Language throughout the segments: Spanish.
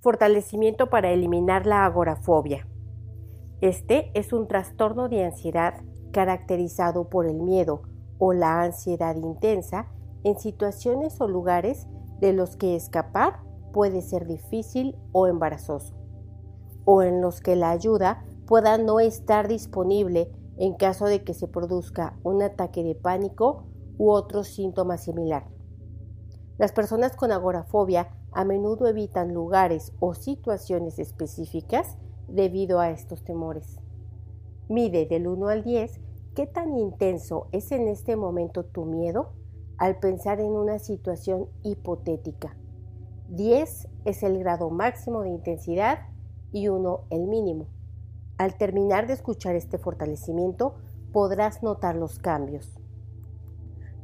Fortalecimiento para eliminar la agorafobia. Este es un trastorno de ansiedad caracterizado por el miedo o la ansiedad intensa en situaciones o lugares de los que escapar puede ser difícil o embarazoso, o en los que la ayuda pueda no estar disponible en caso de que se produzca un ataque de pánico u otro síntoma similar. Las personas con agorafobia a menudo evitan lugares o situaciones específicas debido a estos temores. Mide del 1 al 10 qué tan intenso es en este momento tu miedo al pensar en una situación hipotética. 10 es el grado máximo de intensidad y 1 el mínimo. Al terminar de escuchar este fortalecimiento, podrás notar los cambios.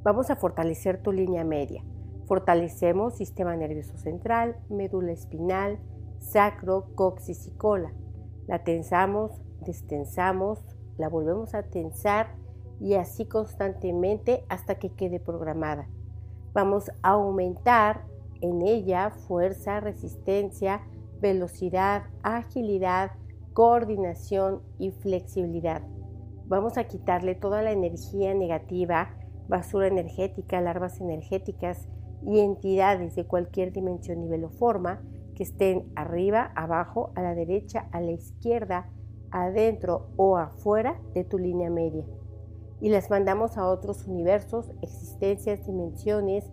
Vamos a fortalecer tu línea media. Fortalecemos sistema nervioso central, médula espinal, sacro, coxis y cola. La tensamos, destensamos, la volvemos a tensar y así constantemente hasta que quede programada. Vamos a aumentar en ella fuerza, resistencia, velocidad, agilidad, coordinación y flexibilidad. Vamos a quitarle toda la energía negativa, basura energética, larvas energéticas, y entidades de cualquier dimensión, nivel o forma que estén arriba, abajo, a la derecha, a la izquierda, adentro o afuera de tu línea media. Y las mandamos a otros universos, existencias, dimensiones,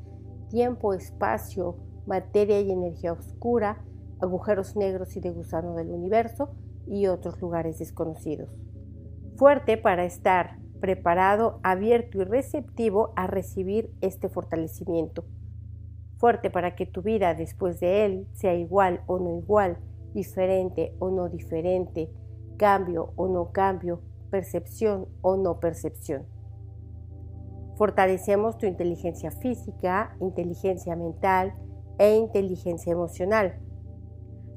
tiempo, espacio, materia y energía oscura, agujeros negros y de gusano del universo y otros lugares desconocidos. Fuerte para estar preparado, abierto y receptivo a recibir este fortalecimiento fuerte para que tu vida después de él sea igual o no igual, diferente o no diferente, cambio o no cambio, percepción o no percepción. Fortalecemos tu inteligencia física, inteligencia mental e inteligencia emocional.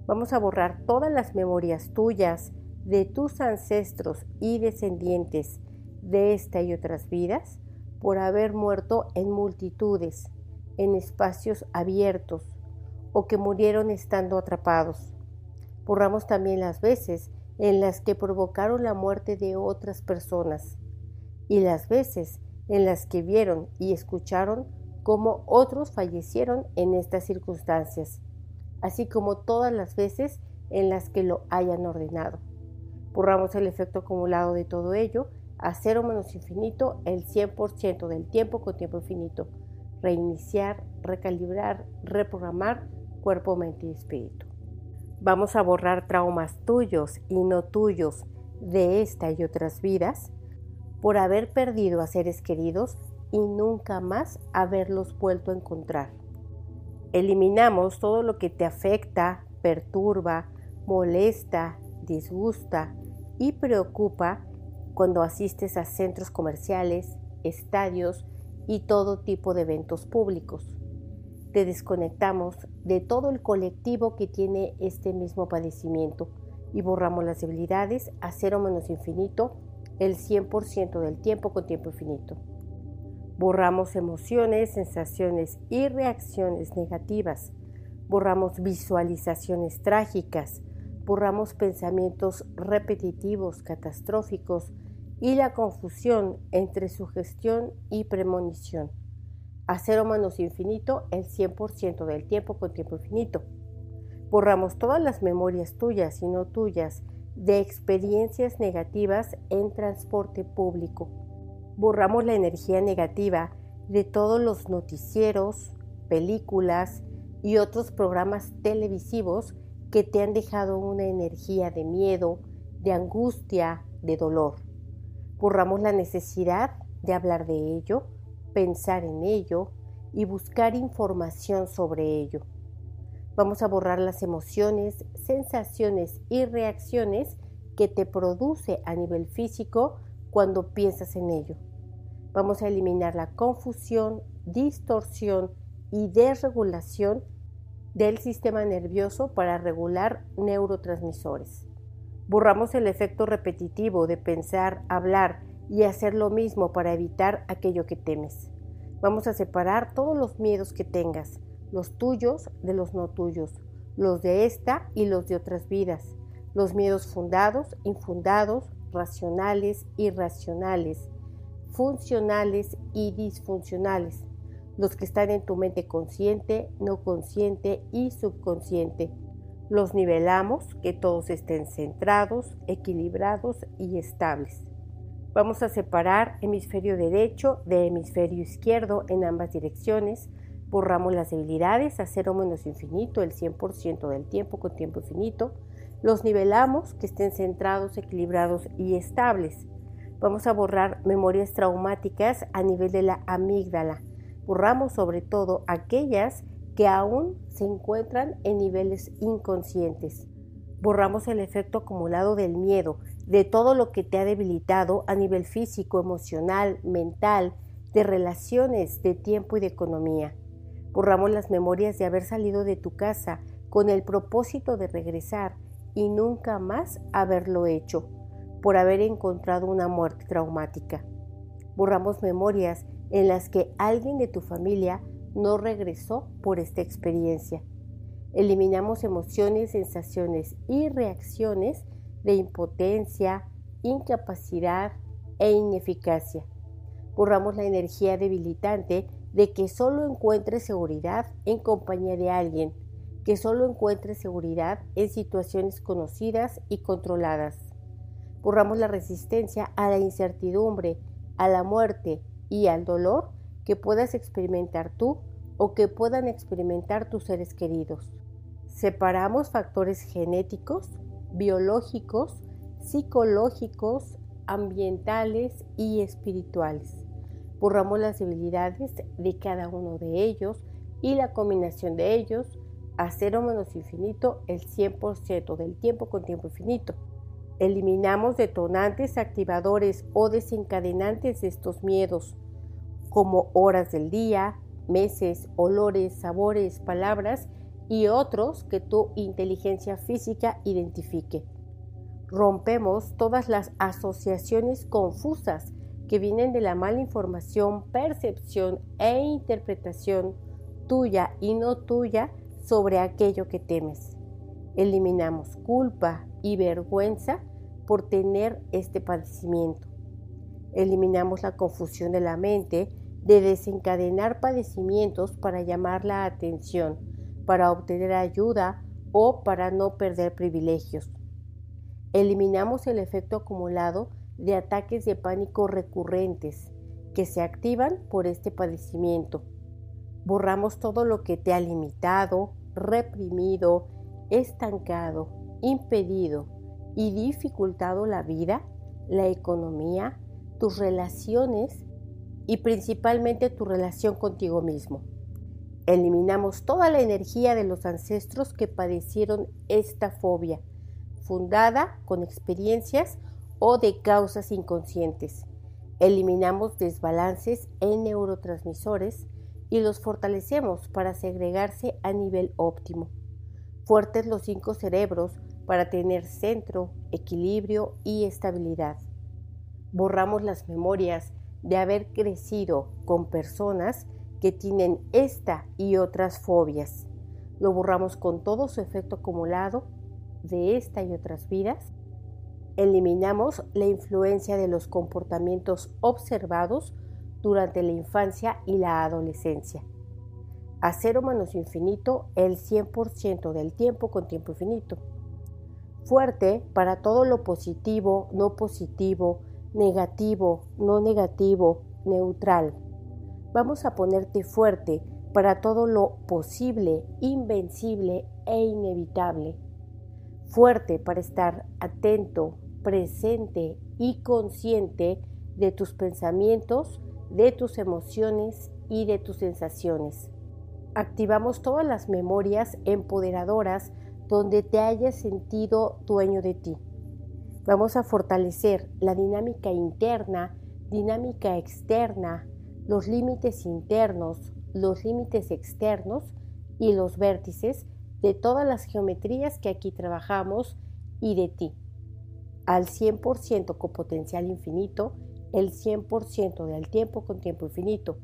Vamos a borrar todas las memorias tuyas de tus ancestros y descendientes de esta y otras vidas por haber muerto en multitudes, en espacios abiertos o que murieron estando atrapados. Borramos también las veces en las que provocaron la muerte de otras personas y las veces en las que vieron y escucharon cómo otros fallecieron en estas circunstancias, así como todas las veces en las que lo hayan ordenado. Borramos el efecto acumulado de todo ello a cero menos infinito el 100% del tiempo con tiempo infinito reiniciar, recalibrar, reprogramar cuerpo, mente y espíritu. Vamos a borrar traumas tuyos y no tuyos de esta y otras vidas por haber perdido a seres queridos y nunca más haberlos vuelto a encontrar. Eliminamos todo lo que te afecta, perturba, molesta, disgusta y preocupa cuando asistes a centros comerciales, estadios, y todo tipo de eventos públicos. Te desconectamos de todo el colectivo que tiene este mismo padecimiento y borramos las debilidades a cero menos infinito el 100% del tiempo con tiempo infinito. Borramos emociones, sensaciones y reacciones negativas. Borramos visualizaciones trágicas. Borramos pensamientos repetitivos, catastróficos, y la confusión entre sugestión y premonición. A cero menos infinito el 100% del tiempo con tiempo infinito. Borramos todas las memorias tuyas y no tuyas de experiencias negativas en transporte público. Borramos la energía negativa de todos los noticieros, películas y otros programas televisivos que te han dejado una energía de miedo, de angustia, de dolor. Borramos la necesidad de hablar de ello, pensar en ello y buscar información sobre ello. Vamos a borrar las emociones, sensaciones y reacciones que te produce a nivel físico cuando piensas en ello. Vamos a eliminar la confusión, distorsión y desregulación del sistema nervioso para regular neurotransmisores. Borramos el efecto repetitivo de pensar, hablar y hacer lo mismo para evitar aquello que temes. Vamos a separar todos los miedos que tengas, los tuyos de los no tuyos, los de esta y los de otras vidas, los miedos fundados, infundados, racionales, irracionales, funcionales y disfuncionales, los que están en tu mente consciente, no consciente y subconsciente. Los nivelamos, que todos estén centrados, equilibrados y estables. Vamos a separar hemisferio derecho de hemisferio izquierdo en ambas direcciones. Borramos las debilidades a cero menos infinito el 100% del tiempo con tiempo infinito. Los nivelamos, que estén centrados, equilibrados y estables. Vamos a borrar memorias traumáticas a nivel de la amígdala Borramos sobre todo aquellas que aún se encuentran en niveles inconscientes. Borramos el efecto acumulado del miedo, de todo lo que te ha debilitado a nivel físico, emocional, mental, de relaciones, de tiempo y de economía. Borramos las memorias de haber salido de tu casa con el propósito de regresar y nunca más haberlo hecho, por haber encontrado una muerte traumática. Borramos memorias en las que alguien de tu familia no regresó por esta experiencia. Eliminamos emociones, sensaciones y reacciones de impotencia, incapacidad e ineficacia. Borramos la energía debilitante de que solo encuentres seguridad en compañía de alguien, que solo encuentres seguridad en situaciones conocidas y controladas. Borramos la resistencia a la incertidumbre, a la muerte, y al dolor que puedas experimentar tú o que puedan experimentar tus seres queridos. Separamos factores genéticos, biológicos, psicológicos, ambientales y espirituales. Borramos las debilidades de cada uno de ellos y la combinación de ellos a cero menos infinito el 100% del tiempo con tiempo infinito. Eliminamos detonantes, activadores o desencadenantes de estos miedos, como horas del día, meses, olores, sabores, palabras y otros que tu inteligencia física identifique. Rompemos todas las asociaciones confusas que vienen de la mala información, percepción e interpretación tuya y no tuya sobre aquello que temes. Eliminamos culpa y vergüenza por tener este padecimiento. Eliminamos la confusión de la mente de desencadenar padecimientos para llamar la atención, para obtener ayuda o para no perder privilegios. Eliminamos el efecto acumulado de ataques de pánico recurrentes que se activan por este padecimiento. Borramos todo lo que te ha limitado, reprimido, estancado, impedido y dificultado la vida, la economía, tus relaciones y principalmente tu relación contigo mismo. Eliminamos toda la energía de los ancestros que padecieron esta fobia, fundada con experiencias o de causas inconscientes. Eliminamos desbalances en neurotransmisores y los fortalecemos para segregarse a nivel óptimo. Fuertes los cinco cerebros para tener centro, equilibrio y estabilidad. Borramos las memorias de haber crecido con personas que tienen esta y otras fobias. Lo borramos con todo su efecto acumulado de esta y otras vidas. Eliminamos la influencia de los comportamientos observados durante la infancia y la adolescencia. A cero infinito el 100% del tiempo con tiempo infinito. Fuerte para todo lo positivo, no positivo, negativo, no negativo, neutral. Vamos a ponerte fuerte para todo lo posible, invencible e inevitable. Fuerte para estar atento, presente y consciente de tus pensamientos, de tus emociones y de tus sensaciones. Activamos todas las memorias empoderadoras donde te hayas sentido dueño de ti. Vamos a fortalecer la dinámica interna, dinámica externa, los límites internos, los límites externos y los vértices de todas las geometrías que aquí trabajamos y de ti. Al 100% con potencial infinito, el 100% del tiempo con tiempo infinito.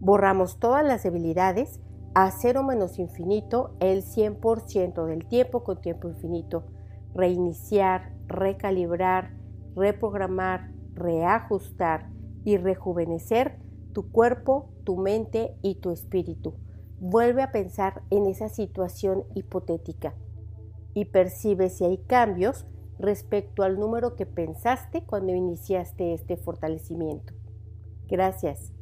Borramos todas las debilidades a cero menos infinito el 100% del tiempo con tiempo infinito. Reiniciar, recalibrar, reprogramar, reajustar y rejuvenecer tu cuerpo, tu mente y tu espíritu. Vuelve a pensar en esa situación hipotética y percibe si hay cambios respecto al número que pensaste cuando iniciaste este fortalecimiento. Gracias.